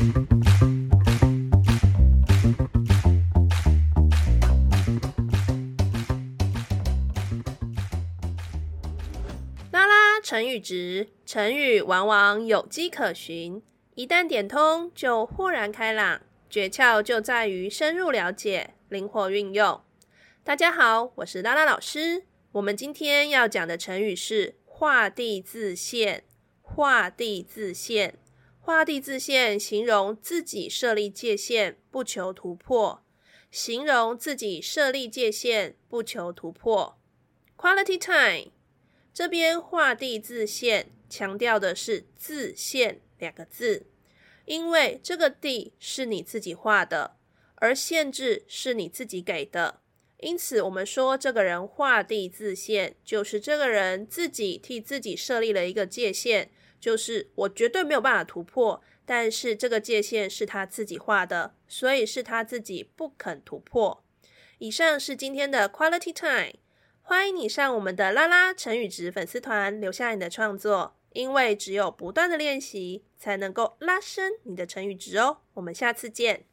拉拉成语值，成语往往有迹可循，一旦点通就豁然开朗。诀窍就在于深入了解，灵活运用。大家好，我是拉拉老师。我们今天要讲的成语是“画地自限”。画地自限，画地自限，形容自己设立界限，不求突破。形容自己设立界限，不求突破。Quality time，这边画地自限，强调的是“自限”两个字。因为这个地是你自己画的，而限制是你自己给的，因此我们说这个人画地自限，就是这个人自己替自己设立了一个界限，就是我绝对没有办法突破，但是这个界限是他自己画的，所以是他自己不肯突破。以上是今天的 Quality Time，欢迎你上我们的拉拉成语值粉丝团留下你的创作。因为只有不断的练习，才能够拉伸你的成语值哦。我们下次见。